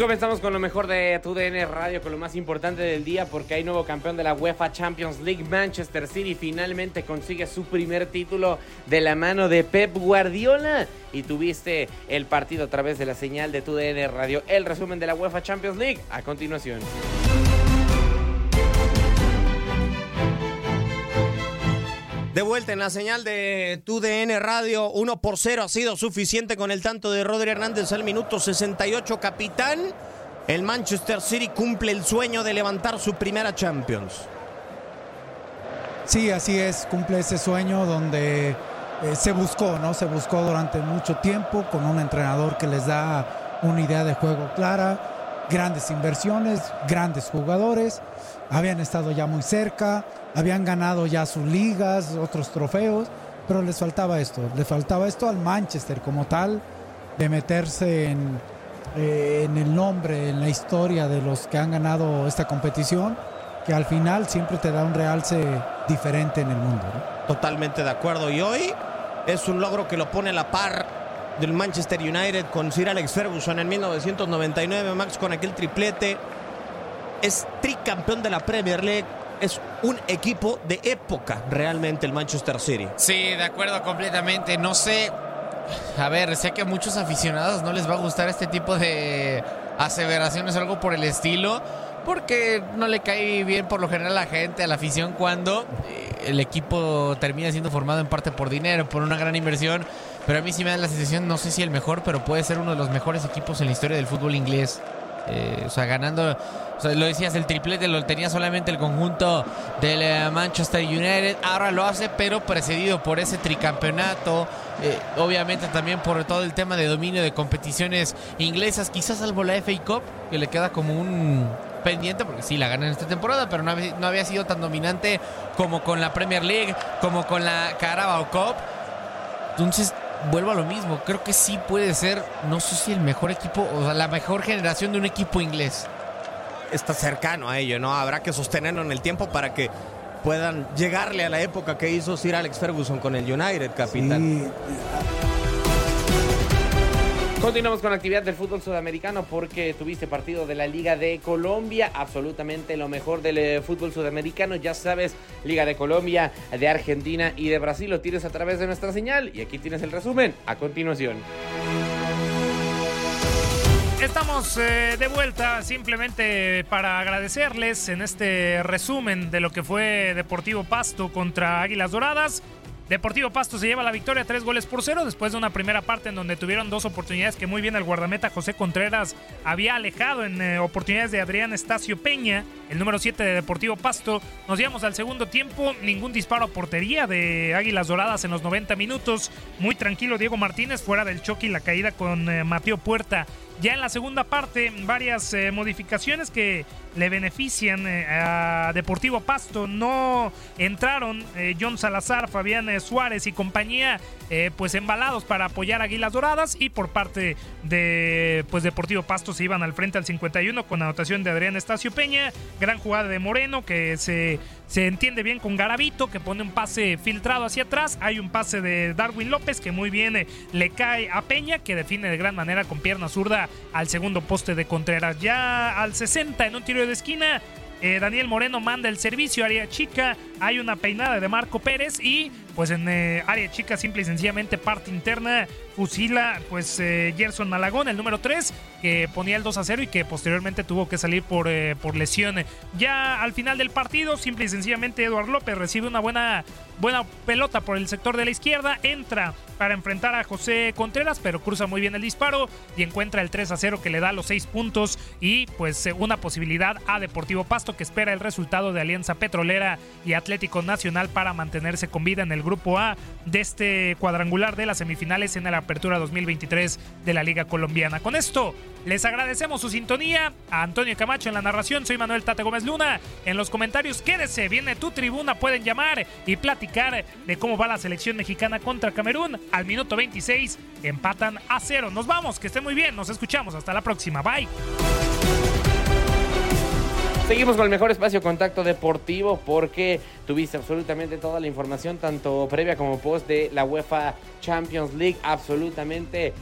Comenzamos con lo mejor de tu DN Radio, con lo más importante del día, porque hay nuevo campeón de la UEFA Champions League. Manchester City finalmente consigue su primer título de la mano de Pep Guardiola. Y tuviste el partido a través de la señal de tu DN Radio. El resumen de la UEFA Champions League a continuación. De vuelta en la señal de tu DN Radio, 1 por 0 ha sido suficiente con el tanto de Rodri Hernández al minuto 68, capitán. El Manchester City cumple el sueño de levantar su primera Champions. Sí, así es, cumple ese sueño donde eh, se buscó, ¿no? Se buscó durante mucho tiempo con un entrenador que les da una idea de juego clara, grandes inversiones, grandes jugadores, habían estado ya muy cerca, habían ganado ya sus ligas, otros trofeos, pero les faltaba esto, les faltaba esto al Manchester como tal, de meterse en, eh, en el nombre, en la historia de los que han ganado esta competición, que al final siempre te da un realce diferente en el mundo. Totalmente de acuerdo. Y hoy es un logro que lo pone a la par del Manchester United con Sir Alex Ferguson en 1999, Max con aquel triplete. Es tricampeón de la Premier League. Es un equipo de época realmente el Manchester City. Sí, de acuerdo completamente. No sé. A ver, sé que a muchos aficionados no les va a gustar este tipo de aseveraciones, algo por el estilo, porque no le cae bien por lo general a la gente, a la afición, cuando eh, el equipo termina siendo formado en parte por dinero, por una gran inversión. Pero a mí sí me da la sensación, no sé si el mejor, pero puede ser uno de los mejores equipos en la historia del fútbol inglés. Eh, o sea, ganando, lo decías, el triplete lo tenía solamente el conjunto del eh, Manchester United. Ahora lo hace, pero precedido por ese tricampeonato. Eh, obviamente también por todo el tema de dominio de competiciones inglesas, quizás salvo la FA Cup, que le queda como un pendiente, porque sí la gana en esta temporada, pero no había sido tan dominante como con la Premier League, como con la Carabao Cup. Entonces, vuelvo a lo mismo. Creo que sí puede ser, no sé si el mejor equipo, o sea, la mejor generación de un equipo inglés. Está cercano a ello, ¿no? Habrá que sostenerlo en el tiempo para que puedan llegarle a la época que hizo Sir Alex Ferguson con el United, capitán. Sí, Continuamos con la actividad del fútbol sudamericano porque tuviste partido de la Liga de Colombia, absolutamente lo mejor del eh, fútbol sudamericano, ya sabes, Liga de Colombia, de Argentina y de Brasil, lo tienes a través de nuestra señal y aquí tienes el resumen a continuación. Estamos eh, de vuelta simplemente para agradecerles en este resumen de lo que fue Deportivo Pasto contra Águilas Doradas. Deportivo Pasto se lleva la victoria, tres goles por cero, después de una primera parte en donde tuvieron dos oportunidades que muy bien el guardameta José Contreras había alejado en eh, oportunidades de Adrián Estacio Peña, el número 7 de Deportivo Pasto. Nos llevamos al segundo tiempo, ningún disparo a portería de Águilas Doradas en los 90 minutos. Muy tranquilo Diego Martínez, fuera del choque y la caída con eh, Mateo Puerta ya en la segunda parte, varias eh, modificaciones que le benefician eh, a Deportivo Pasto. No entraron eh, John Salazar, Fabián Suárez y compañía, pues embalados para apoyar a Águilas Doradas. Y por parte de pues Deportivo Pasto se iban al frente al 51 con anotación de Adrián Estacio Peña. Gran jugada de Moreno que se se entiende bien con Garavito, que pone un pase filtrado hacia atrás. Hay un pase de Darwin López que muy bien eh, le cae a Peña, que define de gran manera con pierna zurda al segundo poste de Contreras. Ya al 60 en un tiro de esquina. Eh, Daniel Moreno manda el servicio, área chica, hay una peinada de Marco Pérez y pues en eh, área chica simple y sencillamente parte interna fusila pues eh, Gerson Malagón, el número 3, que ponía el 2 a 0 y que posteriormente tuvo que salir por, eh, por lesión. Ya al final del partido, simple y sencillamente Eduard López recibe una buena, buena pelota por el sector de la izquierda, entra para enfrentar a José Contreras, pero cruza muy bien el disparo y encuentra el 3 a 0 que le da los 6 puntos y pues una posibilidad a Deportivo Pasto que espera el resultado de Alianza Petrolera y Atlético Nacional para mantenerse con vida en el grupo A de este cuadrangular de las semifinales en la Apertura 2023 de la Liga Colombiana. Con esto, les agradecemos su sintonía. A Antonio Camacho en la narración, soy Manuel Tate Gómez Luna. En los comentarios, quédese, viene tu tribuna, pueden llamar y platicar de cómo va la selección mexicana contra Camerún. Al minuto 26 empatan a cero. Nos vamos, que esté muy bien, nos escuchamos, hasta la próxima, bye. Seguimos con el mejor espacio contacto deportivo porque tuviste absolutamente toda la información, tanto previa como post de la UEFA Champions League. Absolutamente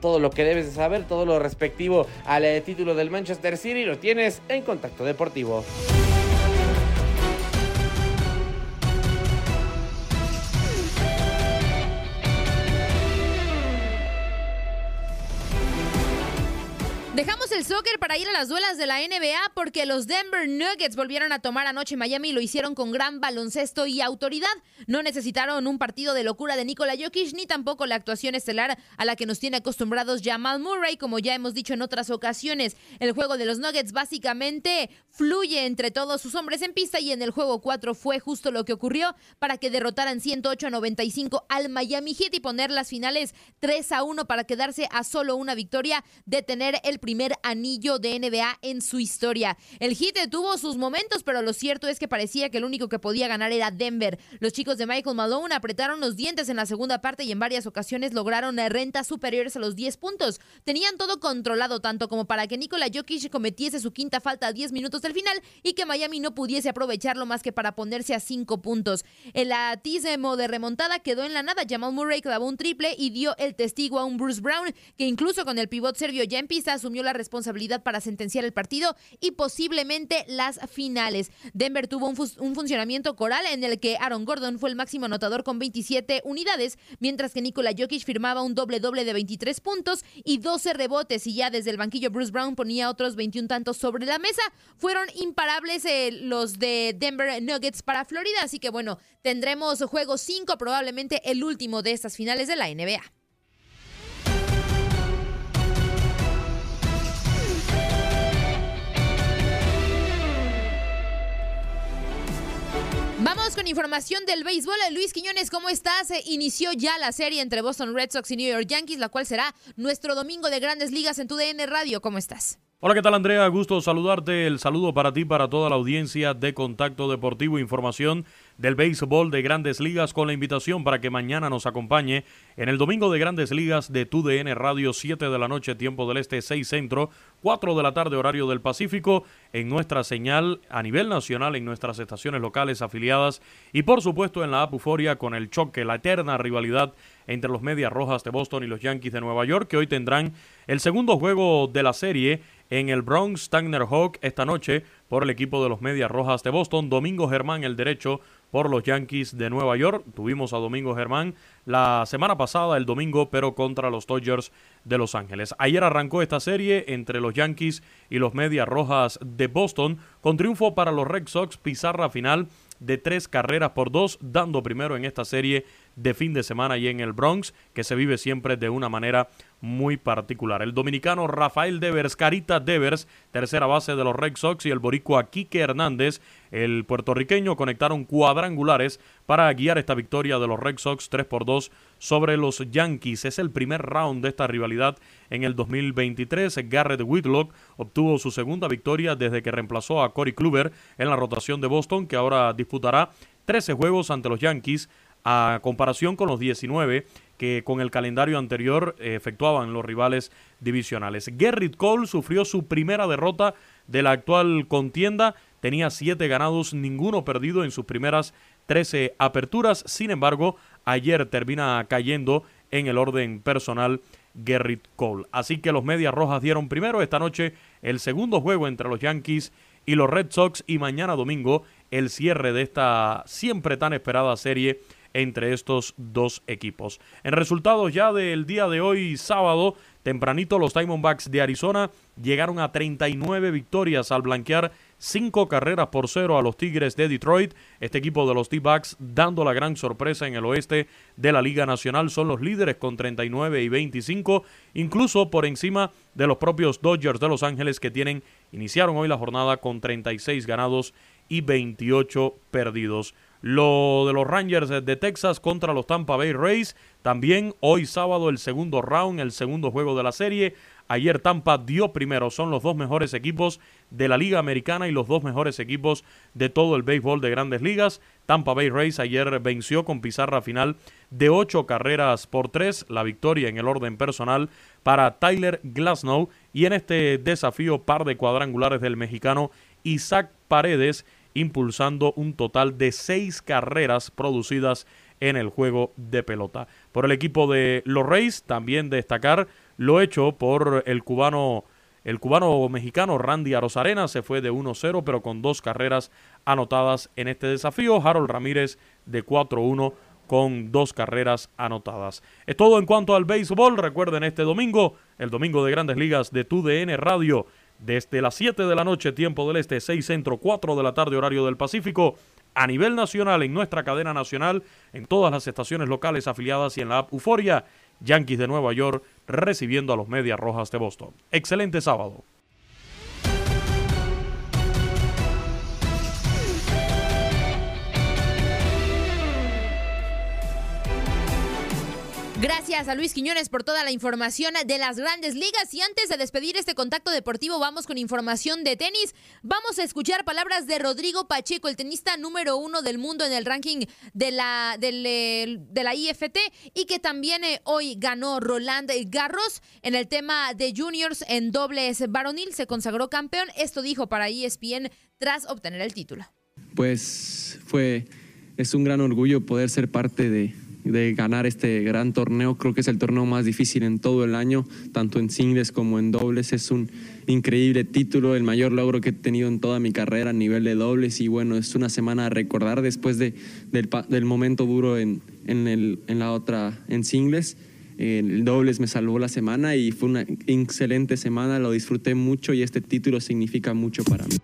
todo lo que debes de saber, todo lo respectivo al eh, título del Manchester City, lo tienes en contacto deportivo. Dejamos el soccer para ir a las duelas de la NBA porque los Denver Nuggets volvieron a tomar anoche Miami y lo hicieron con gran baloncesto y autoridad. No necesitaron un partido de locura de Nikola Jokic ni tampoco la actuación estelar a la que nos tiene acostumbrados Jamal Murray, como ya hemos dicho en otras ocasiones. El juego de los Nuggets básicamente fluye entre todos sus hombres en pista y en el juego 4 fue justo lo que ocurrió para que derrotaran 108 a 95 al Miami Heat y poner las finales 3 a 1 para quedarse a solo una victoria de tener el primer anillo de NBA en su historia. El Heat tuvo sus momentos, pero lo cierto es que parecía que el único que podía ganar era Denver. Los chicos de Michael Malone apretaron los dientes en la segunda parte y en varias ocasiones lograron rentas superiores a los 10 puntos. Tenían todo controlado tanto como para que Nikola Jokic cometiese su quinta falta a 10 minutos del final y que Miami no pudiese aprovecharlo más que para ponerse a 5 puntos. El atismo de remontada quedó en la nada. Jamal Murray clavó un triple y dio el testigo a un Bruce Brown que incluso con el pivot serbio ya en pista la responsabilidad para sentenciar el partido y posiblemente las finales. Denver tuvo un, un funcionamiento coral en el que Aaron Gordon fue el máximo anotador con 27 unidades, mientras que Nikola Jokic firmaba un doble doble de 23 puntos y 12 rebotes y ya desde el banquillo Bruce Brown ponía otros 21 tantos sobre la mesa. Fueron imparables eh, los de Denver Nuggets para Florida, así que bueno, tendremos juego 5, probablemente el último de estas finales de la NBA. Vamos con información del béisbol. Luis Quiñones, ¿cómo estás? Eh, inició ya la serie entre Boston Red Sox y New York Yankees, la cual será nuestro domingo de grandes ligas en tu DN Radio. ¿Cómo estás? Hola, ¿qué tal Andrea? Gusto saludarte. El saludo para ti, para toda la audiencia de Contacto Deportivo. Información del béisbol de grandes ligas con la invitación para que mañana nos acompañe en el domingo de grandes ligas de TUDN Radio 7 de la noche, tiempo del este 6 centro, 4 de la tarde horario del Pacífico, en nuestra señal a nivel nacional, en nuestras estaciones locales afiliadas y por supuesto en la app Euforia con el choque, la eterna rivalidad entre los Medias Rojas de Boston y los Yankees de Nueva York, que hoy tendrán el segundo juego de la serie en el Bronx Tanner Hawk esta noche por el equipo de los Medias Rojas de Boston. Domingo Germán, el derecho por los Yankees de Nueva York. Tuvimos a Domingo Germán la semana pasada, el domingo, pero contra los Dodgers de Los Ángeles. Ayer arrancó esta serie entre los Yankees y los Medias Rojas de Boston, con triunfo para los Red Sox, pizarra final de tres carreras por dos, dando primero en esta serie de fin de semana y en el Bronx, que se vive siempre de una manera muy particular. El dominicano Rafael Devers, Carita Devers, tercera base de los Red Sox, y el boricua Quique Hernández, el puertorriqueño, conectaron cuadrangulares para guiar esta victoria de los Red Sox 3 por 2 sobre los Yankees. Es el primer round de esta rivalidad en el 2023. Garrett Whitlock obtuvo su segunda victoria desde que reemplazó a Corey Kluber en la rotación de Boston, que ahora disputará 13 juegos ante los Yankees a comparación con los 19 que con el calendario anterior eh, efectuaban los rivales divisionales. Gerrit Cole sufrió su primera derrota de la actual contienda, tenía 7 ganados, ninguno perdido en sus primeras 13 aperturas, sin embargo, ayer termina cayendo en el orden personal Gerrit Cole. Así que los Medias Rojas dieron primero esta noche el segundo juego entre los Yankees y los Red Sox y mañana domingo el cierre de esta siempre tan esperada serie entre estos dos equipos. En resultados ya del día de hoy, sábado, tempranito los Diamondbacks de Arizona llegaron a 39 victorias al blanquear 5 carreras por cero a los Tigres de Detroit. Este equipo de los T-Backs dando la gran sorpresa en el oeste de la Liga Nacional son los líderes con 39 y 25, incluso por encima de los propios Dodgers de Los Ángeles que tienen iniciaron hoy la jornada con 36 ganados y 28 perdidos. Lo de los Rangers de Texas contra los Tampa Bay Rays. También hoy sábado el segundo round, el segundo juego de la serie. Ayer Tampa dio primero. Son los dos mejores equipos de la Liga Americana y los dos mejores equipos de todo el béisbol de grandes ligas. Tampa Bay Rays ayer venció con pizarra final de ocho carreras por tres. La victoria en el orden personal para Tyler Glasnow. Y en este desafío par de cuadrangulares del mexicano Isaac Paredes impulsando un total de seis carreras producidas en el juego de pelota. Por el equipo de los Reyes, también destacar lo hecho por el cubano, el cubano mexicano Randy Arozarena, se fue de 1-0, pero con dos carreras anotadas en este desafío. Harold Ramírez de 4-1 con dos carreras anotadas. Es todo en cuanto al béisbol. Recuerden este domingo, el domingo de Grandes Ligas de TUDN Radio desde las 7 de la noche, tiempo del este, 6 centro, 4 de la tarde, horario del Pacífico, a nivel nacional, en nuestra cadena nacional, en todas las estaciones locales afiliadas y en la app Euforia, Yankees de Nueva York recibiendo a los Medias Rojas de Boston. Excelente sábado. Gracias a Luis Quiñones por toda la información de las grandes ligas. Y antes de despedir este contacto deportivo, vamos con información de tenis. Vamos a escuchar palabras de Rodrigo Pacheco, el tenista número uno del mundo en el ranking de la, de la IFT y que también eh, hoy ganó Roland Garros en el tema de juniors en dobles varonil. Se consagró campeón. Esto dijo para ESPN tras obtener el título. Pues fue, es un gran orgullo poder ser parte de de ganar este gran torneo. Creo que es el torneo más difícil en todo el año, tanto en singles como en dobles. Es un increíble título, el mayor logro que he tenido en toda mi carrera a nivel de dobles y bueno, es una semana a recordar después de, del, momento duro en, en, el, en la otra, en singles. El dobles me salvó la semana y fue una excelente semana, lo disfruté mucho y este título significa mucho para mí.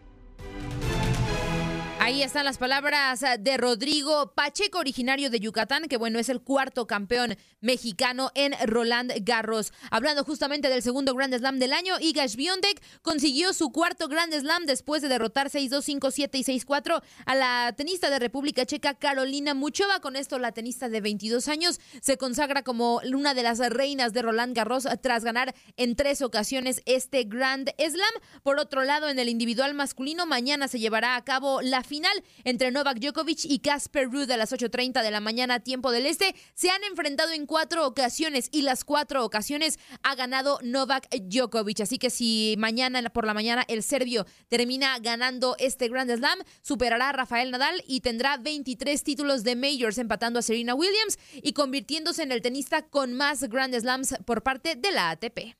Ahí están las palabras de Rodrigo Pacheco, originario de Yucatán, que bueno, es el cuarto campeón mexicano en Roland Garros. Hablando justamente del segundo Grand Slam del año, Iga Swiatek consiguió su cuarto Grand Slam después de derrotar 6-2, 5-7 y 6-4 a la tenista de República Checa Carolina Muchova. Con esto, la tenista de 22 años se consagra como una de las reinas de Roland Garros tras ganar en tres ocasiones este Grand Slam. Por otro lado, en el individual masculino, mañana se llevará a cabo la final final entre Novak Djokovic y Casper Ruud a las 8.30 de la mañana, tiempo del este. Se han enfrentado en cuatro ocasiones y las cuatro ocasiones ha ganado Novak Djokovic. Así que si mañana por la mañana el serbio termina ganando este Grand Slam, superará a Rafael Nadal y tendrá 23 títulos de Majors, empatando a Serena Williams y convirtiéndose en el tenista con más Grand Slams por parte de la ATP.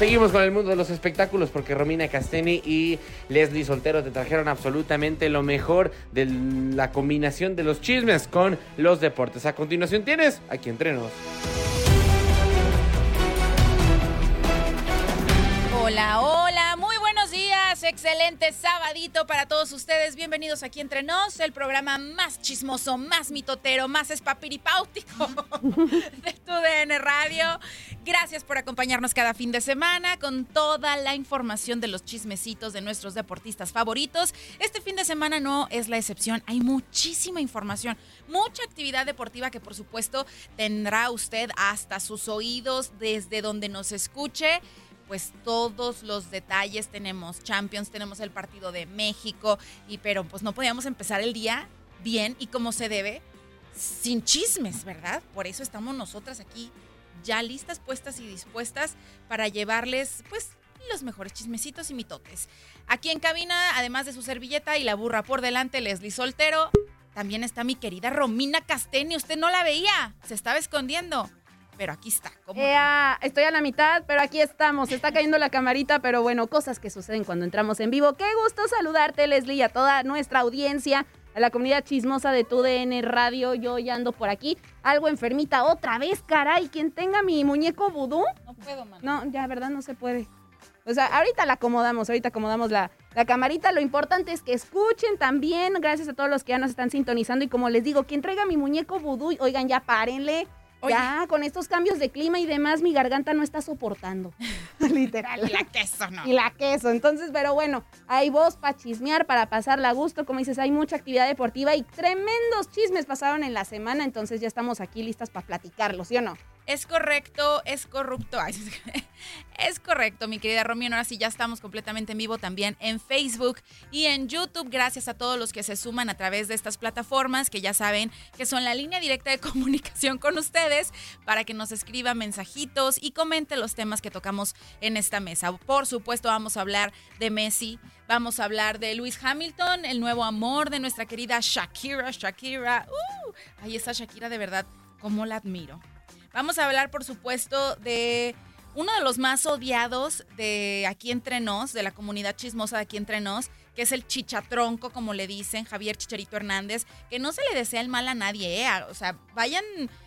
Seguimos con el mundo de los espectáculos porque Romina Casteni y Leslie Soltero te trajeron absolutamente lo mejor de la combinación de los chismes con los deportes. A continuación tienes aquí entrenos. Hola, hola, excelente sabadito para todos ustedes. Bienvenidos aquí entre nos, el programa más chismoso, más mitotero, más espapiripáutico de tu Radio. Gracias por acompañarnos cada fin de semana con toda la información de los chismecitos de nuestros deportistas favoritos. Este fin de semana no es la excepción, hay muchísima información, mucha actividad deportiva que por supuesto tendrá usted hasta sus oídos desde donde nos escuche pues todos los detalles. Tenemos Champions, tenemos el partido de México, y pero pues no podíamos empezar el día bien y como se debe, sin chismes, ¿verdad? Por eso estamos nosotras aquí ya listas, puestas y dispuestas para llevarles pues los mejores chismecitos y mitotes. Aquí en cabina, además de su servilleta y la burra por delante, Leslie Soltero, también está mi querida Romina Casteni. Usted no la veía, se estaba escondiendo pero aquí está. estoy a la mitad, pero aquí estamos. Está cayendo la camarita, pero bueno, cosas que suceden cuando entramos en vivo. Qué gusto saludarte, Leslie, y a toda nuestra audiencia, a la comunidad chismosa de TUDN Radio. Yo ya ando por aquí, algo enfermita otra vez, caray. Quien tenga mi muñeco vudú. No puedo, man. No, ya, ¿verdad? No se puede. O sea, ahorita la acomodamos, ahorita acomodamos la, la camarita. Lo importante es que escuchen también. Gracias a todos los que ya nos están sintonizando. Y como les digo, quien traiga mi muñeco vudú, oigan, ya párenle ya, con estos cambios de clima y demás, mi garganta no está soportando. Literal. Y la queso, ¿no? Y la queso. Entonces, pero bueno, hay voz para chismear, para pasarla a gusto. Como dices, hay mucha actividad deportiva y tremendos chismes pasaron en la semana. Entonces ya estamos aquí listas para platicarlos, ¿sí o no? Es correcto, es corrupto. es correcto, mi querida Romeo. Ahora sí ya estamos completamente en vivo también en Facebook y en YouTube. Gracias a todos los que se suman a través de estas plataformas que ya saben que son la línea directa de comunicación con ustedes para que nos escriban mensajitos y comente los temas que tocamos en esta mesa. Por supuesto, vamos a hablar de Messi, vamos a hablar de Luis Hamilton, el nuevo amor de nuestra querida Shakira. Shakira, uh, ahí está Shakira de verdad, cómo la admiro. Vamos a hablar, por supuesto, de uno de los más odiados de aquí entre nos, de la comunidad chismosa de aquí entre nos, que es el chichatronco, como le dicen, Javier Chicharito Hernández, que no se le desea el mal a nadie, ¿eh? O sea, vayan,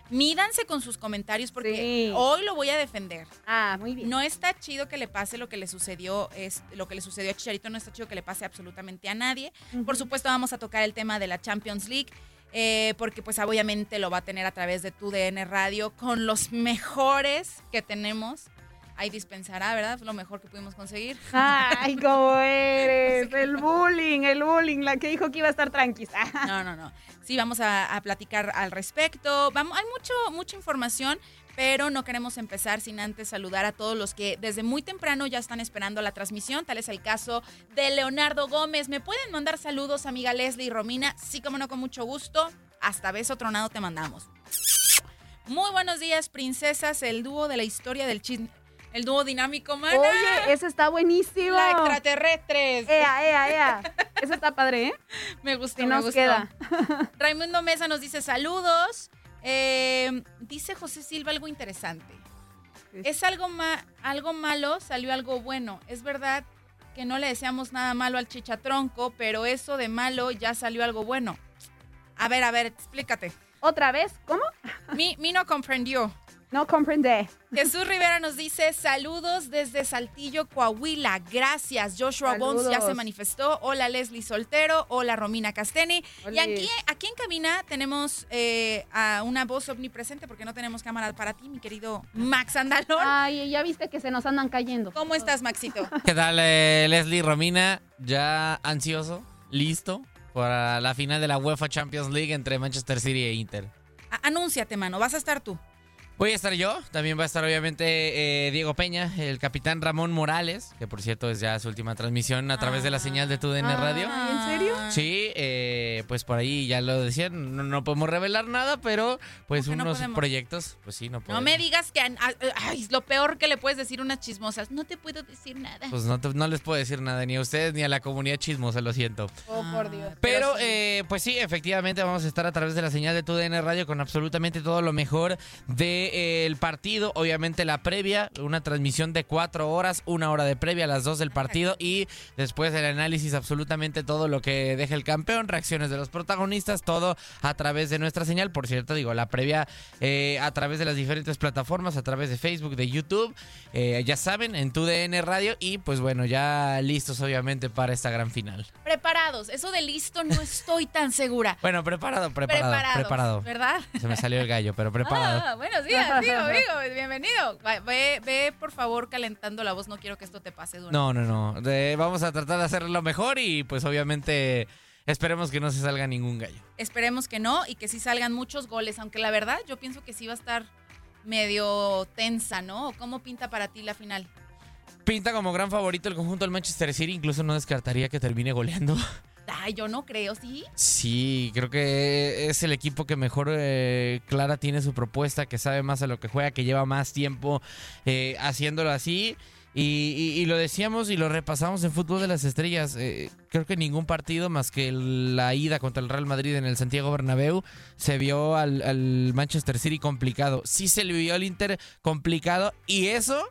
mídanse con sus comentarios porque hoy lo voy a defender. Ah, muy bien. No está chido que le pase lo que le sucedió, es lo que le sucedió a Chicharito, no está chido que le pase absolutamente a nadie. Por supuesto, vamos a tocar el tema de la Champions League. Eh, porque pues obviamente lo va a tener a través de tu DN Radio con los mejores que tenemos. Ahí dispensará, ¿verdad? Lo mejor que pudimos conseguir. Ay, cómo eres. El bullying, el bullying, la que dijo que iba a estar tranquila. No, no, no. Sí, vamos a, platicar al respecto. Vamos, hay mucho, mucha información, pero no queremos empezar sin antes saludar a todos los que desde muy temprano ya están esperando la transmisión. Tal es el caso de Leonardo Gómez. ¿Me pueden mandar saludos, amiga Leslie y Romina? Sí, como no, con mucho gusto. Hasta beso tronado te mandamos. Muy buenos días, princesas, el dúo de la historia del chisme. El dúo dinámico, mana. Oye, eso está buenísimo. La extraterrestres. Ea, ea, ea. Eso está padre, ¿eh? Me gustó, me gustó. queda. Raimundo Mesa nos dice saludos. Eh, dice José Silva algo interesante. Es algo, algo malo, salió algo bueno. Es verdad que no le deseamos nada malo al chichatronco, pero eso de malo ya salió algo bueno. A ver, a ver, explícate. ¿Otra vez? ¿Cómo? Mi, mi no comprendió. No comprende. Jesús Rivera nos dice saludos desde Saltillo, Coahuila. Gracias. Joshua Bones ya se manifestó. Hola Leslie Soltero. Hola Romina Casteni. Y aquí, aquí en cabina tenemos eh, a una voz omnipresente porque no tenemos cámara para ti, mi querido Max Andalón. Ay, ya viste que se nos andan cayendo. ¿Cómo estás, Maxito? ¿Qué tal, eh, Leslie Romina? Ya ansioso, listo para la final de la UEFA Champions League entre Manchester City e Inter. A- Anúnciate, mano, vas a estar tú. Voy a estar yo, también va a estar obviamente eh, Diego Peña, el capitán Ramón Morales, que por cierto es ya su última transmisión a través de la señal de TUDN Radio. ¿En serio? Sí, eh, pues por ahí ya lo decían, no, no podemos revelar nada, pero pues ¿Cómo que no unos proyectos, pues sí, no No podemos. me digas que ay, lo peor que le puedes decir unas chismosas. No te puedo decir nada. Pues no, te- no les puedo decir nada, ni a ustedes ni a la comunidad chismosa, lo siento. Oh, por Dios. Pero, eh, pues sí, efectivamente vamos a estar a través de la señal de TUDN Radio con absolutamente todo lo mejor del partido. Obviamente la previa, una transmisión de cuatro horas, una hora de previa a las dos del partido y después el análisis absolutamente todo lo que deja el campeón, reacciones de los protagonistas, todo a través de nuestra señal. Por cierto, digo, la previa eh, a través de las diferentes plataformas, a través de Facebook, de YouTube, eh, ya saben, en TUDN Radio y pues bueno, ya listos obviamente para esta gran final. Preparados. Eso de listo no estoy tan segura. Bueno, preparado, preparado, Preparados, preparado. ¿verdad? Se me salió el gallo, pero preparado. Ah, buenos días, digo, digo, bienvenido. Ve, ve, por favor, calentando la voz. No quiero que esto te pase duro. No, no, no. Vamos a tratar de hacerlo mejor y pues obviamente esperemos que no se salga ningún gallo. Esperemos que no y que sí salgan muchos goles, aunque la verdad yo pienso que sí va a estar medio tensa, ¿no? ¿Cómo pinta para ti la final? Pinta como gran favorito el conjunto del Manchester City, incluso no descartaría que termine goleando. Ay, yo no creo, ¿sí? Sí, creo que es el equipo que mejor eh, clara tiene su propuesta, que sabe más a lo que juega, que lleva más tiempo eh, haciéndolo así. Y, lo decíamos y lo repasamos en Fútbol de las Estrellas. eh, creo que ningún partido más que la ida contra el Real Madrid en el Santiago Bernabéu se vio al, al Manchester City complicado. Sí se le vio al Inter complicado y eso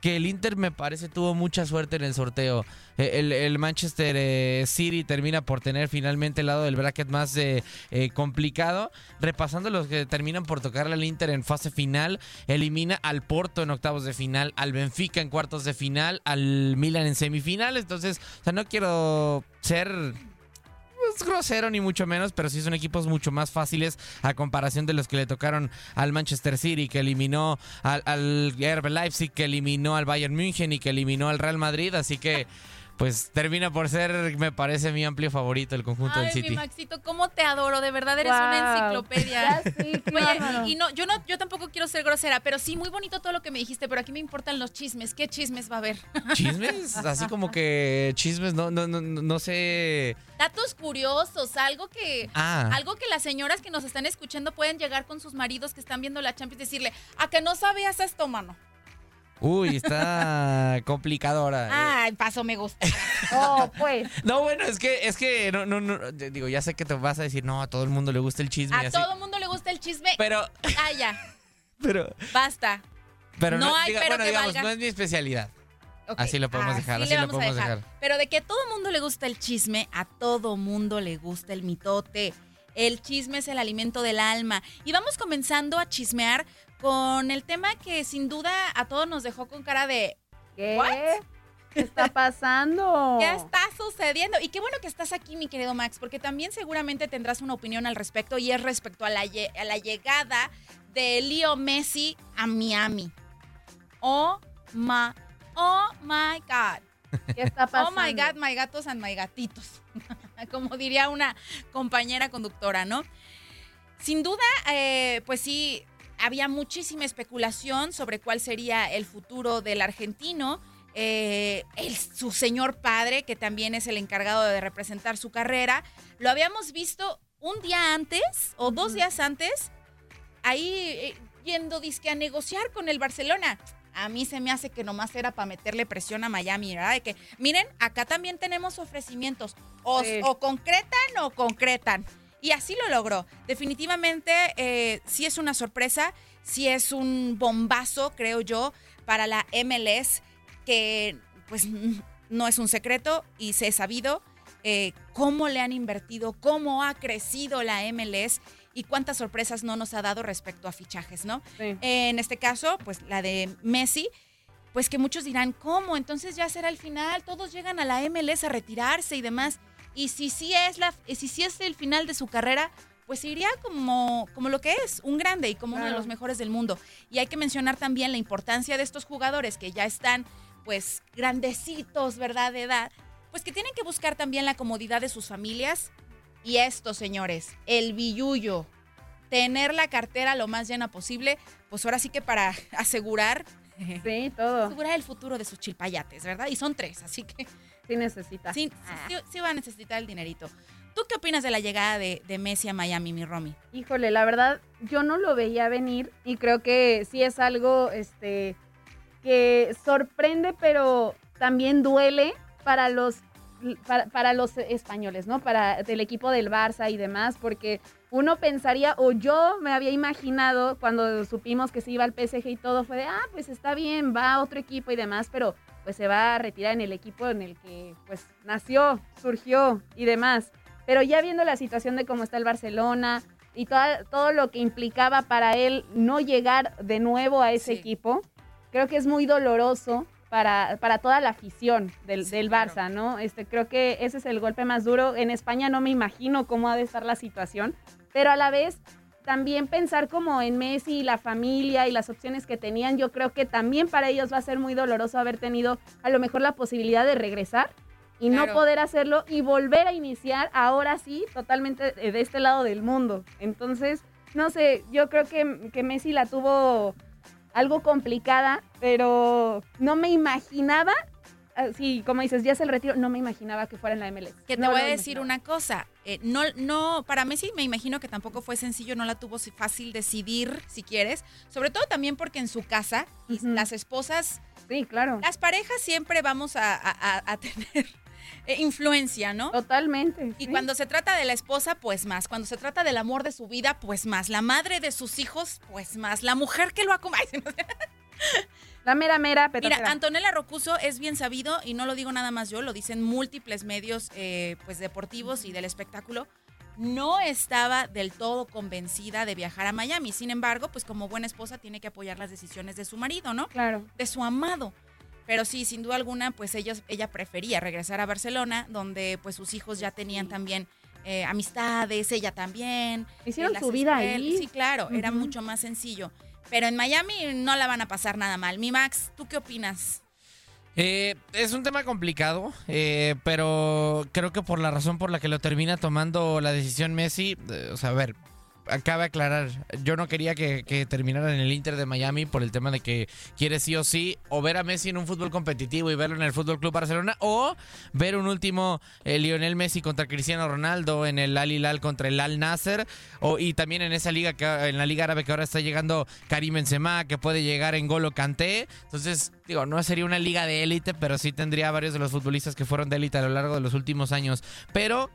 que el Inter me parece tuvo mucha suerte en el sorteo. Eh, El, el Manchester eh, City termina por tener finalmente el lado del bracket más eh, eh, complicado. Repasando los que terminan por tocarle al Inter en fase final, elimina al Porto en octavos de final, al Benfica en cuartos de final, al Milan en semifinales. Entonces, o sea, no quiero ser es grosero ni mucho menos, pero sí son equipos mucho más fáciles a comparación de los que le tocaron al Manchester City, que eliminó al, al RB Leipzig, que eliminó al Bayern München y que eliminó al Real Madrid, así que pues termina por ser, me parece, mi amplio favorito el conjunto Ay, del mi City. Maxito, cómo te adoro, de verdad eres una enciclopedia. Sí, Oye, y no, yo no, yo tampoco quiero ser grosera, pero sí muy bonito todo lo que me dijiste, pero aquí me importan los chismes. ¿Qué chismes va a haber? ¿Chismes? Así como que chismes, no, no, no, no sé. Datos curiosos, algo que, Ah. algo que las señoras que nos están escuchando pueden llegar con sus maridos que están viendo la Champions y decirle, a que no sabías esto, mano. Uy, está complicado ahora. Ay, paso me gusta. Oh, pues. No, bueno, es que, es que, no, no, no, digo, ya sé que te vas a decir, no, a todo el mundo le gusta el chisme. A así. todo mundo le gusta el chisme. Pero, Ah, ya, pero, basta. pero No hay diga- pero bueno, que digamos, valga. no es mi especialidad. Ok, Así lo podemos dejar, así lo podemos dejar. Pero de que a todo mundo le gusta el chisme, a todo mundo le gusta el mitote. El chisme es el alimento del alma. Y vamos comenzando a chismear con el tema que sin duda a todos nos dejó con cara de ¿Qué? ¿What? ¿Qué está pasando? ¿Qué está sucediendo? Y qué bueno que estás aquí, mi querido Max, porque también seguramente tendrás una opinión al respecto y es respecto a la, a la llegada de Leo Messi a Miami. Oh my, oh my God. ¿Qué está Oh pasando? my God, my gatos and my gatitos. Como diría una compañera conductora, ¿no? Sin duda, eh, pues sí, había muchísima especulación sobre cuál sería el futuro del argentino. Eh, el- su señor padre, que también es el encargado de representar su carrera, lo habíamos visto un día antes o dos días antes, ahí eh, yendo disque a negociar con el Barcelona. A mí se me hace que nomás era para meterle presión a Miami, ¿verdad? De que, miren, acá también tenemos ofrecimientos. O, Sí. o concretan o concretan. Y así lo logró. Definitivamente, eh, sí es una sorpresa, sí es un bombazo, creo yo, para la MLS, que pues no es un secreto y se ha sabido eh, cómo le han invertido, cómo ha crecido la MLS y cuántas sorpresas no nos ha dado respecto a fichajes, ¿no? Sí. En este caso, pues la de Messi, pues que muchos dirán, ¿cómo? Entonces ya será el final, todos llegan a la MLS a retirarse y demás. Y si sí es, la, si sí es el final de su carrera, pues iría como, como lo que es, un grande y como uno de Claro. los mejores del mundo. Y hay que mencionar también la importancia de estos jugadores que ya están, pues, grandecitos, ¿verdad? De edad, pues que tienen que buscar también la comodidad de sus familias. Y esto, señores, el billuyo tener la cartera lo más llena posible, pues ahora sí que para asegurar. Sí, todo. Asegurar el futuro de sus chilpayates, ¿verdad? Y son tres, así que. Sí necesita. Sí, sí, sí va a necesitar el dinerito. ¿Tú qué opinas de la llegada de, de Messi a Miami, mi Romy? Híjole, la verdad, yo no lo veía venir y creo que sí es algo este, que sorprende, pero también duele para los, para, para los españoles, ¿no? Para el equipo del Barça y demás, porque uno pensaría, o yo me había imaginado cuando supimos que se iba al PSG y todo, fue de, ah, pues está bien, va a otro equipo y demás, pero pues se va a retirar en el equipo en el que pues nació, surgió y demás. Pero ya viendo la situación de cómo está el Barcelona y toda- todo lo que implicaba para él no llegar de nuevo a ese equipo, creo que es muy doloroso para, para toda la afición del, del Barça, ¿no? Este, creo que ese es el golpe más duro. En España no me imagino cómo ha de estar la situación, pero a la vez también pensar como en Messi y la familia y las opciones que tenían, yo creo que también para ellos va a ser muy doloroso haber tenido a lo mejor la posibilidad de regresar y no Claro. poder hacerlo y volver a iniciar ahora sí totalmente de este lado del mundo. Entonces, no sé, yo creo que, que Messi la tuvo algo complicada, pero no me imaginaba, así como dices, ya es el retiro, no me imaginaba que fuera en la MLS. Que te No voy a decir una cosa. eh, no, no, para Messi me imagino que tampoco fue sencillo, no la tuvo fácil decidir, si quieres. Sobre todo también porque en su casa, las esposas. Sí, claro. Las parejas siempre vamos a, a- a- a tener eh, influencia, ¿no? Totalmente. Y cuando se trata de la esposa, pues más. Cuando se trata del amor de su vida, pues más. La madre de sus hijos, pues más. La mujer que lo acompaña. La mera mera, pero Mira, Antonella Rocuso es bien sabido, y no lo digo nada más yo, lo dicen múltiples medios eh, pues deportivos y del espectáculo. No estaba del todo convencida de viajar a Miami. Sin embargo, pues como buena esposa tiene que apoyar las decisiones de su marido, ¿no? Claro. De su amado. Pero sí, sin duda alguna, pues ellos, ella prefería regresar a Barcelona, donde pues sus hijos ya tenían también eh, amistades, ella también. Hicieron su vida ahí. Sí, claro, era mucho más sencillo. Pero en Miami no la van a pasar nada mal. Mi Max, ¿tú qué opinas? Eh, es un tema complicado, eh, pero creo que por la razón por la que lo termina tomando la decisión Messi, eh, o sea, a ver, acaba de aclarar, yo no quería que, que terminara en el Inter de Miami por el tema de que quiere sí o sí o ver a Messi en un fútbol competitivo y verlo en el Fútbol Club Barcelona o ver un último eh, Lionel Messi contra Cristiano Ronaldo en el Al Hilal contra el Al Nasser o, y también en esa liga que en la liga árabe que ahora está llegando Karim Benzema que puede llegar en Golo Kanté. Entonces digo no sería una liga de élite pero sí tendría varios de los futbolistas que fueron de élite a lo largo de los últimos años. Pero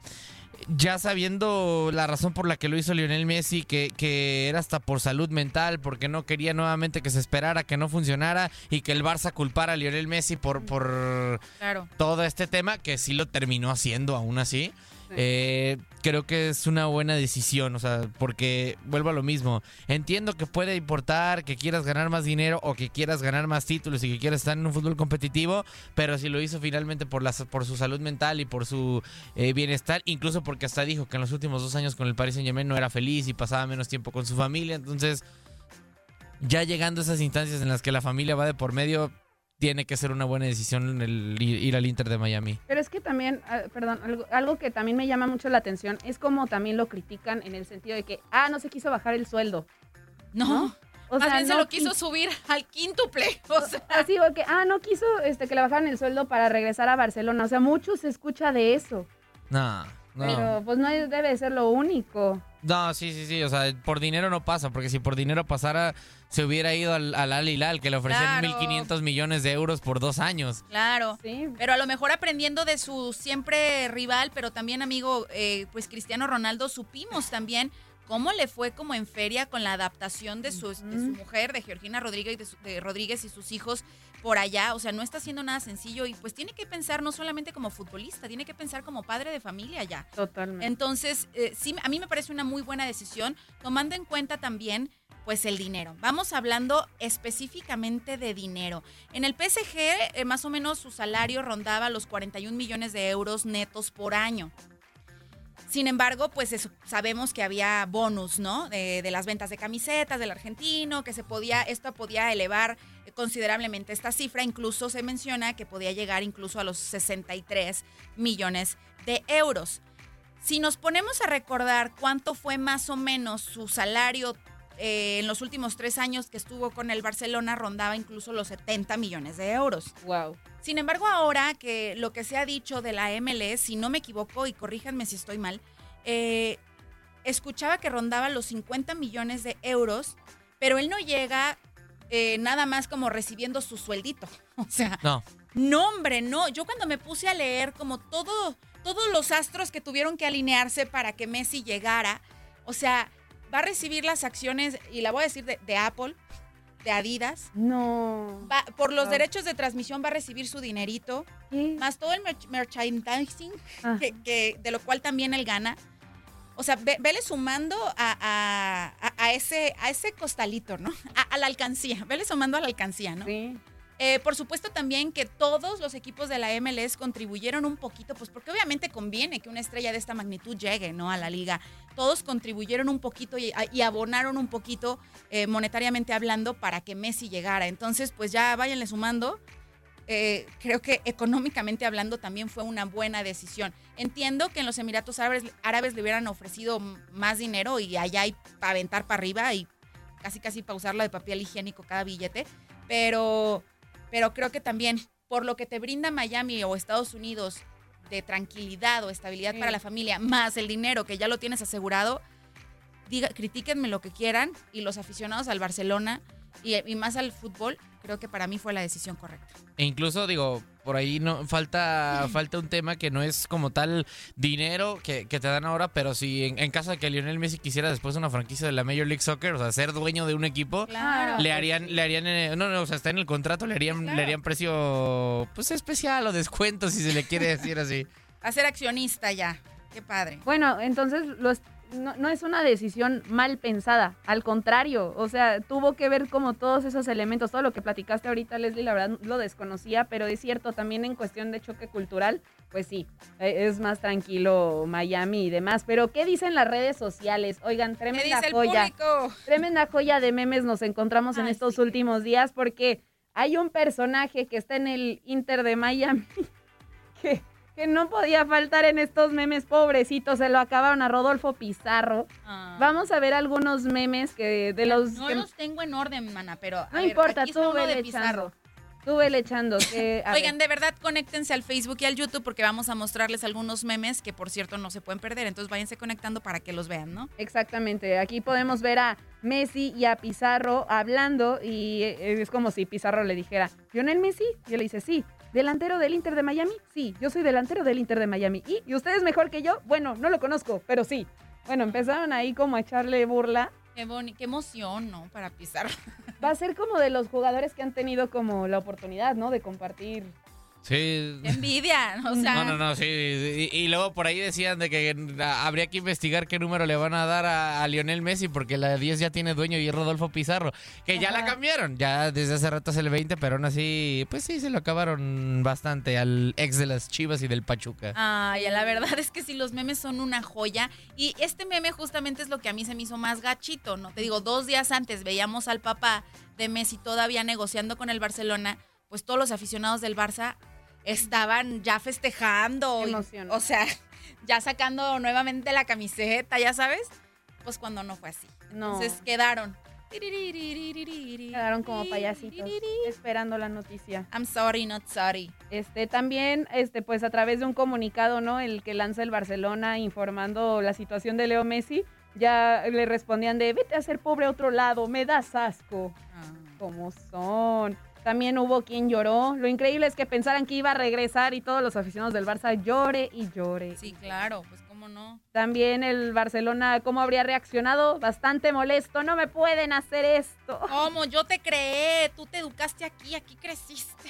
ya sabiendo la razón por la que lo hizo Lionel Messi, que, que era hasta por salud mental, porque no quería nuevamente que se esperara, que no funcionara y que el Barça culpara a Lionel Messi por, por Claro. todo este tema, que sí lo terminó haciendo aún así. Eh, creo que es una buena decisión, o sea, porque vuelvo a lo mismo. Entiendo que puede importar que quieras ganar más dinero o que quieras ganar más títulos y que quieras estar en un fútbol competitivo, pero si lo hizo finalmente por, su salud mental y por su eh, bienestar, incluso porque hasta dijo que en los últimos dos años con el Paris Saint Germain no era feliz y pasaba menos tiempo con su familia, entonces ya llegando a esas instancias en las que la familia va de por medio, tiene que ser una buena decisión el ir al Inter de Miami. Pero es que también, ah, perdón, algo, algo que también me llama mucho la atención es como también lo critican en el sentido de que, ah, no se quiso bajar el sueldo. No. O Más sea, bien se no lo quiso qui- subir al quíntuple. O sea, Así, porque, ah, no quiso este, que le bajaran el sueldo para regresar a Barcelona. O sea, mucho se escucha de eso. No, no. Pero pues no debe ser lo único. No, sí, sí, sí. O sea, por dinero no pasa, porque si por dinero pasara, se hubiera ido al, al Al Hilal, que le ofrecían Claro. 1.500 millones de euros por dos años. Claro, pero a lo mejor aprendiendo de su siempre rival, pero también amigo, eh, pues Cristiano Ronaldo, supimos también cómo le fue como en feria con la adaptación de su, de su mujer, de Georgina Rodríguez y, de, su- de Rodríguez y sus hijos por allá. O sea, no está haciendo nada sencillo y pues tiene que pensar no solamente como futbolista, tiene que pensar como padre de familia ya. Totalmente. Entonces, eh, sí, a mí me parece una muy buena decisión, tomando en cuenta también, pues, el dinero. Vamos hablando específicamente de dinero. En el PSG, eh, más o menos su salario rondaba los 41 millones de euros netos por año. Sin embargo, pues sabemos que había bonus, ¿no? De, de las ventas de camisetas del argentino, que se podía, esto podía elevar considerablemente esta cifra. Incluso se menciona que podía llegar incluso a los 63 millones de euros. Si nos ponemos a recordar cuánto fue más o menos su salario eh, en los últimos tres años que estuvo con el Barcelona, rondaba incluso los 70 millones de euros. Wow. Sin embargo, ahora que lo que se ha dicho de la MLS, si no me equivoco, y corríjanme si estoy mal, eh, escuchaba que rondaba los 50 millones de euros, pero él no llega eh, nada más como recibiendo su sueldito. O sea, No. no, hombre, no. Yo cuando me puse a leer como todo, todos los astros que tuvieron que alinearse para que Messi llegara, o sea, va a recibir las acciones, y la voy a decir de, de Apple, de Adidas. No. Va- por los derechos de transmisión va a recibir su dinerito, más todo el merch- merchandising, Ah. que, que- de lo cual también él gana. O sea, ve- vele sumando a, a- a- a ese, a ese costalito, ¿no? A, a la alcancía, vele sumando a la alcancía, ¿no? Sí. Eh, por supuesto también que todos los equipos de la MLS contribuyeron un poquito, pues porque obviamente conviene que una estrella de esta magnitud llegue, ¿no? A la liga. Todos contribuyeron un poquito y, abonaron un poquito eh, monetariamente hablando para que Messi llegara. Entonces, pues ya váyanle sumando. Eh, creo que económicamente hablando también fue una buena decisión. Entiendo que en los Emiratos Árabes, Árabes le hubieran ofrecido más dinero y allá hay para aventar para arriba y casi casi pausarlo de papel higiénico cada billete, pero, pero creo que también por lo que te brinda Miami o Estados Unidos de tranquilidad o estabilidad para la familia, más el dinero que ya lo tienes asegurado, diga, critíquenme lo que quieran y los aficionados al Barcelona y, y más al fútbol, creo que para mí fue la decisión correcta. E incluso, digo, por ahí no falta, falta un tema que no es como tal dinero que, que te dan ahora, pero si en, en caso de que Lionel Messi quisiera después una franquicia de la Major League Soccer, o sea, ser dueño de un equipo, Claro. le harían, le harían, eh, no, no, o sea, está en el contrato, le harían, le harían precio, pues especial o descuento, si se le quiere decir así. A ser accionista ya. Qué padre. Bueno, entonces los, no, no es una decisión mal pensada, al contrario, o sea, tuvo que ver como todos esos elementos, todo lo que platicaste ahorita, Leslie, la verdad lo desconocía, pero es cierto, también en cuestión de choque cultural, pues sí, eh, es más tranquilo Miami y demás, pero ¿qué dicen las redes sociales? Oigan, tremenda joya. público? Tremenda joya de memes nos encontramos en estos últimos días porque hay un personaje que está en el Inter de Miami que, que no podía faltar en estos memes, pobrecito, se lo acabaron a Rodolfo Pizarro. Ah. Vamos a ver algunos memes que de los No que- los tengo en orden, mana, pero. a no ver, importa, aquí tú vele de Pizarro. echando. Tú vele echando. que, Oigan, ver. de verdad, conéctense al Facebook y al YouTube porque vamos a mostrarles algunos memes que, por cierto, no se pueden perder. Entonces váyanse conectando para que los vean, ¿no? Exactamente, aquí podemos ver a Messi y a Pizarro hablando y eh, es como si Pizarro le dijera, ¿Lionel Messi? Y él le dice, sí. ¿Delantero del Inter de Miami? Sí, yo soy delantero del Inter de Miami. ¿Y, ¿Y usted es mejor que yo? Bueno, no lo conozco, pero sí. Bueno, empezaron ahí como a echarle burla. Qué, boni- qué emoción, ¿no? Para Pizarro. Va a ser como de los jugadores que han tenido como la oportunidad, ¿no? De compartir. Sí. Envidia, o sea. No, no, no, sí. Y, y luego por ahí decían de que habría que investigar qué número le van a dar a, a Lionel Messi porque la 10 ya tiene dueño y es Rodolfo Pizarro. Que ya la cambiaron. Ya desde hace rato es el 20, pero aún así, pues sí, se lo acabaron bastante al ex de las Chivas y del Pachuca. Ay, la verdad es que sí, los memes son una joya. Y este meme justamente es lo que a mí se me hizo más gachito, ¿no? Te digo, dos días antes veíamos al papá de Messi todavía negociando con el Barcelona, pues todos los aficionados del Barça estaban ya festejando. y- o sea, ya sacando nuevamente la camiseta, ya sabes. Pues cuando no fue así. No. Entonces quedaron. Quedaron como payasitos esperando la noticia. I'm sorry, not sorry. Este también, este, pues a través de un comunicado, ¿no? El que lanza el Barcelona informando la situación de Leo Messi, ya le respondían de vete a ser pobre a otro lado, me das asco. Como son. También hubo quien lloró. Lo increíble es que pensaran que iba a regresar y todos los aficionados del Barça llore y llore. Sí, claro, pues cómo no. También el Barcelona, ¿cómo habría reaccionado? Bastante molesto. No me pueden hacer esto. ¿Cómo? Yo te creé. Tú te educaste aquí, aquí creciste.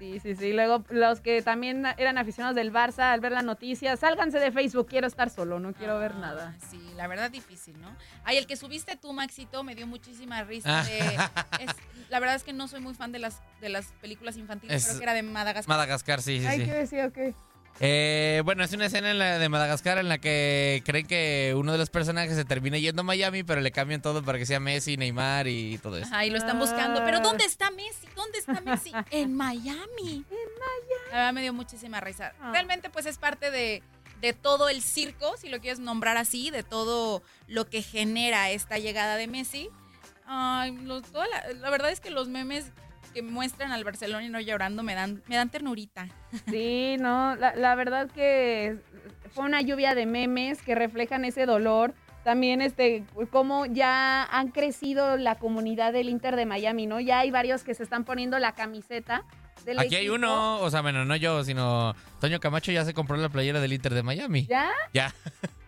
Sí, sí, sí. Luego los que también eran aficionados del Barça al ver la noticia, sálganse de Facebook, quiero estar solo, no quiero ver nada. Sí, la verdad difícil, ¿no? Ay, el que subiste tú, Maxito, me dio muchísima risa. de- es- la verdad es que no soy muy fan de las, de las películas infantiles, Es- creo que era de Madagascar. Madagascar, sí, sí, Ay, sí. ¿qué decía o qué? Eh, bueno, es una escena en la de Madagascar en la que creen que uno de los personajes se termina yendo a Miami, pero le cambian todo para que sea Messi, Neymar y todo eso. Y lo están buscando. Pero ¿dónde está Messi? ¿Dónde está Messi? En Miami. En Miami. La verdad me dio muchísima risa. Ah. Realmente, pues es parte de, de todo el circo, si lo quieres nombrar así, de todo lo que genera esta llegada de Messi. Ay, los- toda la, la verdad es que los memes que muestran al Barcelona y no llorando me dan, me dan ternurita. Sí, no, la, la verdad que fue una lluvia de memes que reflejan ese dolor. También este, cómo ya han crecido la comunidad del Inter de Miami, ¿no? Ya hay varios que se están poniendo la camiseta del Aquí hay uno, o sea, bueno, no yo, sino Toño Camacho ya se compró la playera del Inter de Miami. ¿Ya? Ya.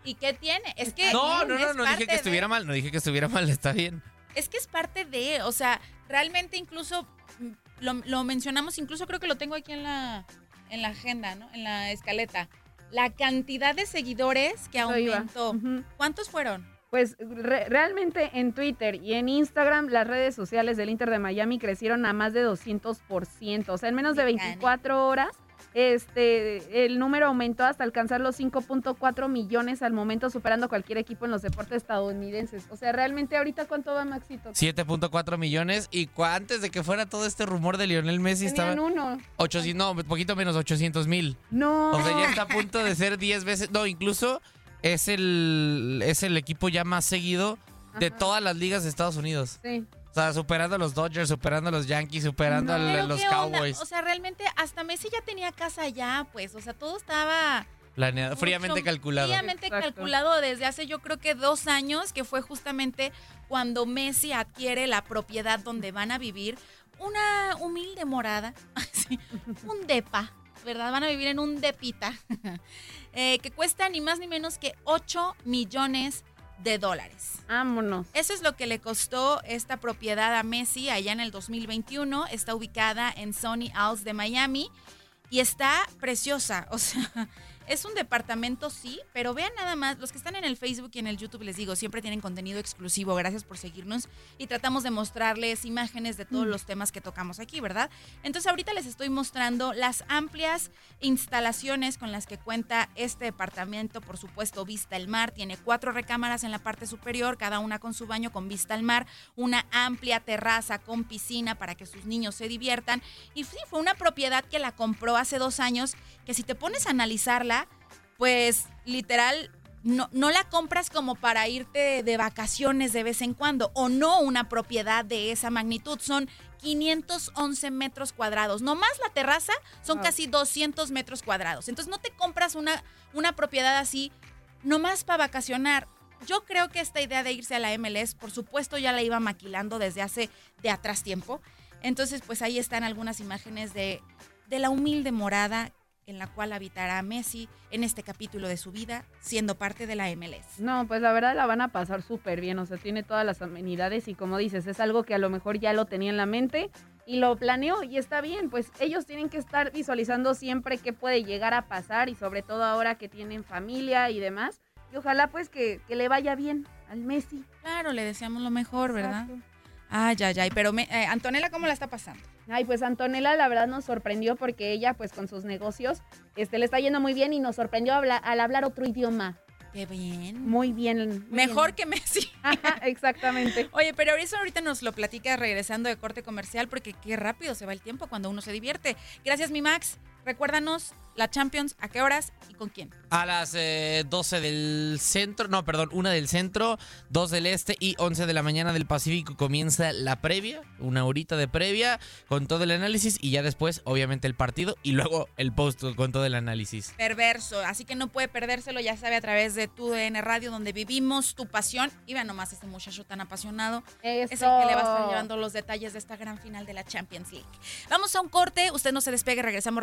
¿Y qué tiene? Es que No, no, no, es no dije que de- estuviera mal, no dije que estuviera mal, está bien. Es que es parte de, o sea, realmente incluso lo, lo mencionamos, incluso creo que lo tengo aquí en la, en la agenda, ¿no? En la escaleta. La cantidad de seguidores que aumentó. ¿Cuántos fueron? Pues re- realmente en Twitter y en Instagram las redes sociales del Inter de Miami crecieron a más de 200%. O sea, en menos de 24 horas este el número aumentó hasta alcanzar los 5.4 millones al momento, superando cualquier equipo en los deportes estadounidenses. O sea, realmente ahorita cuánto va Maxito? 7.4 millones y antes de que fuera todo este rumor de Lionel Messi Tenían estaba uno. 800, no, poquito menos 800 mil. No. O sea, ya está a punto de ser 10 veces, no, incluso es el es el equipo ya más seguido de todas las ligas de Estados Unidos. Sí. O sea, superando a los Dodgers, superando a los Yankees, superando a los. Cowboys. O sea, realmente hasta Messi ya tenía casa allá, pues. O sea, todo estaba Planeado, fríamente calculado. Fríamente Exacto. calculado desde hace yo creo que dos años, que fue justamente cuando Messi adquiere la propiedad donde van a vivir. Una humilde morada, un depa, ¿verdad? Van a vivir en un depita, eh, que cuesta ni más ni menos que 8 millones de dólares. Vámonos. Eso es lo que le costó esta propiedad a Messi allá en el 2021. Está ubicada en Sony Isles de Miami y está preciosa. O sea, es un departamento, sí, pero vean nada más, los que están en el Facebook y en el YouTube, les digo, siempre tienen contenido exclusivo. Gracias por seguirnos y tratamos de mostrarles imágenes de todos los temas que tocamos aquí, ¿verdad? Entonces ahorita les estoy mostrando las amplias instalaciones con las que cuenta este departamento, por supuesto, vista al mar. Tiene cuatro recámaras en la parte superior, cada una con su baño con vista al mar, una amplia terraza con piscina para que sus niños se diviertan. Y sí, fue una propiedad que la compró hace dos años, que si te pones a analizarla, pues literal no, no la compras como para irte de vacaciones de vez en cuando, o no una propiedad de esa magnitud. Son 511 metros cuadrados. No más la terraza son Ah. casi 200 metros cuadrados. Entonces no te compras una, una propiedad así nomás para vacacionar. Yo creo que esta idea de irse a la MLS, por supuesto, ya la iba maquilando desde hace de atrás tiempo. Entonces, pues ahí están algunas imágenes de, de la humilde morada en la cual habitará Messi en este capítulo de su vida, siendo parte de la MLS. No, pues la verdad la van a pasar súper bien, o sea, tiene todas las amenidades y como dices, es algo que a lo mejor ya lo tenía en la mente y lo planeó y está bien, pues ellos tienen que estar visualizando siempre qué puede llegar a pasar y sobre todo ahora que tienen familia y demás. Y ojalá pues que, que le vaya bien al Messi. Claro, le deseamos lo mejor, ¿verdad? Ay, ay, ay, pero me- eh, Antonella, ¿cómo la está pasando? Ay, pues Antonella la verdad nos sorprendió porque ella pues con sus negocios este, le está yendo muy bien y nos sorprendió habla- al hablar otro idioma. Qué bien. Muy bien. muy Mejor bien. que Messi. Ajá, exactamente. Oye, pero eso ahorita nos lo platica regresando de corte comercial porque qué rápido se va el tiempo cuando uno se divierte. Gracias, mi Max. Recuérdanos la Champions, a qué horas y con quién. A las eh, 12 del centro, no, perdón, una del centro, 2 del este y 11 de la mañana del Pacífico comienza la previa, una horita de previa con todo el análisis y ya después, obviamente, el partido y luego el post con todo el análisis. Perverso, así que no puede perdérselo, ya sabe, a través de tu DN Radio, donde vivimos tu pasión. Y vean nomás este muchacho tan apasionado. Es el que le va a estar llevando los detalles de esta gran final de la Champions League. Vamos a un corte, usted no se despegue, regresamos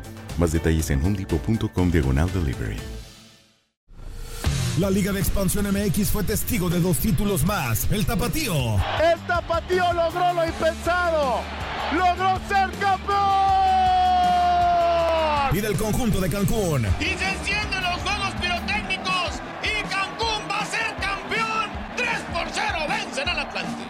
Más detalles en homedepot.com diagonal delivery. La Liga de Expansión MX fue testigo de dos títulos más. El Tapatío. El Tapatío logró lo impensado. Logró ser campeón. Y del conjunto de Cancún. Y se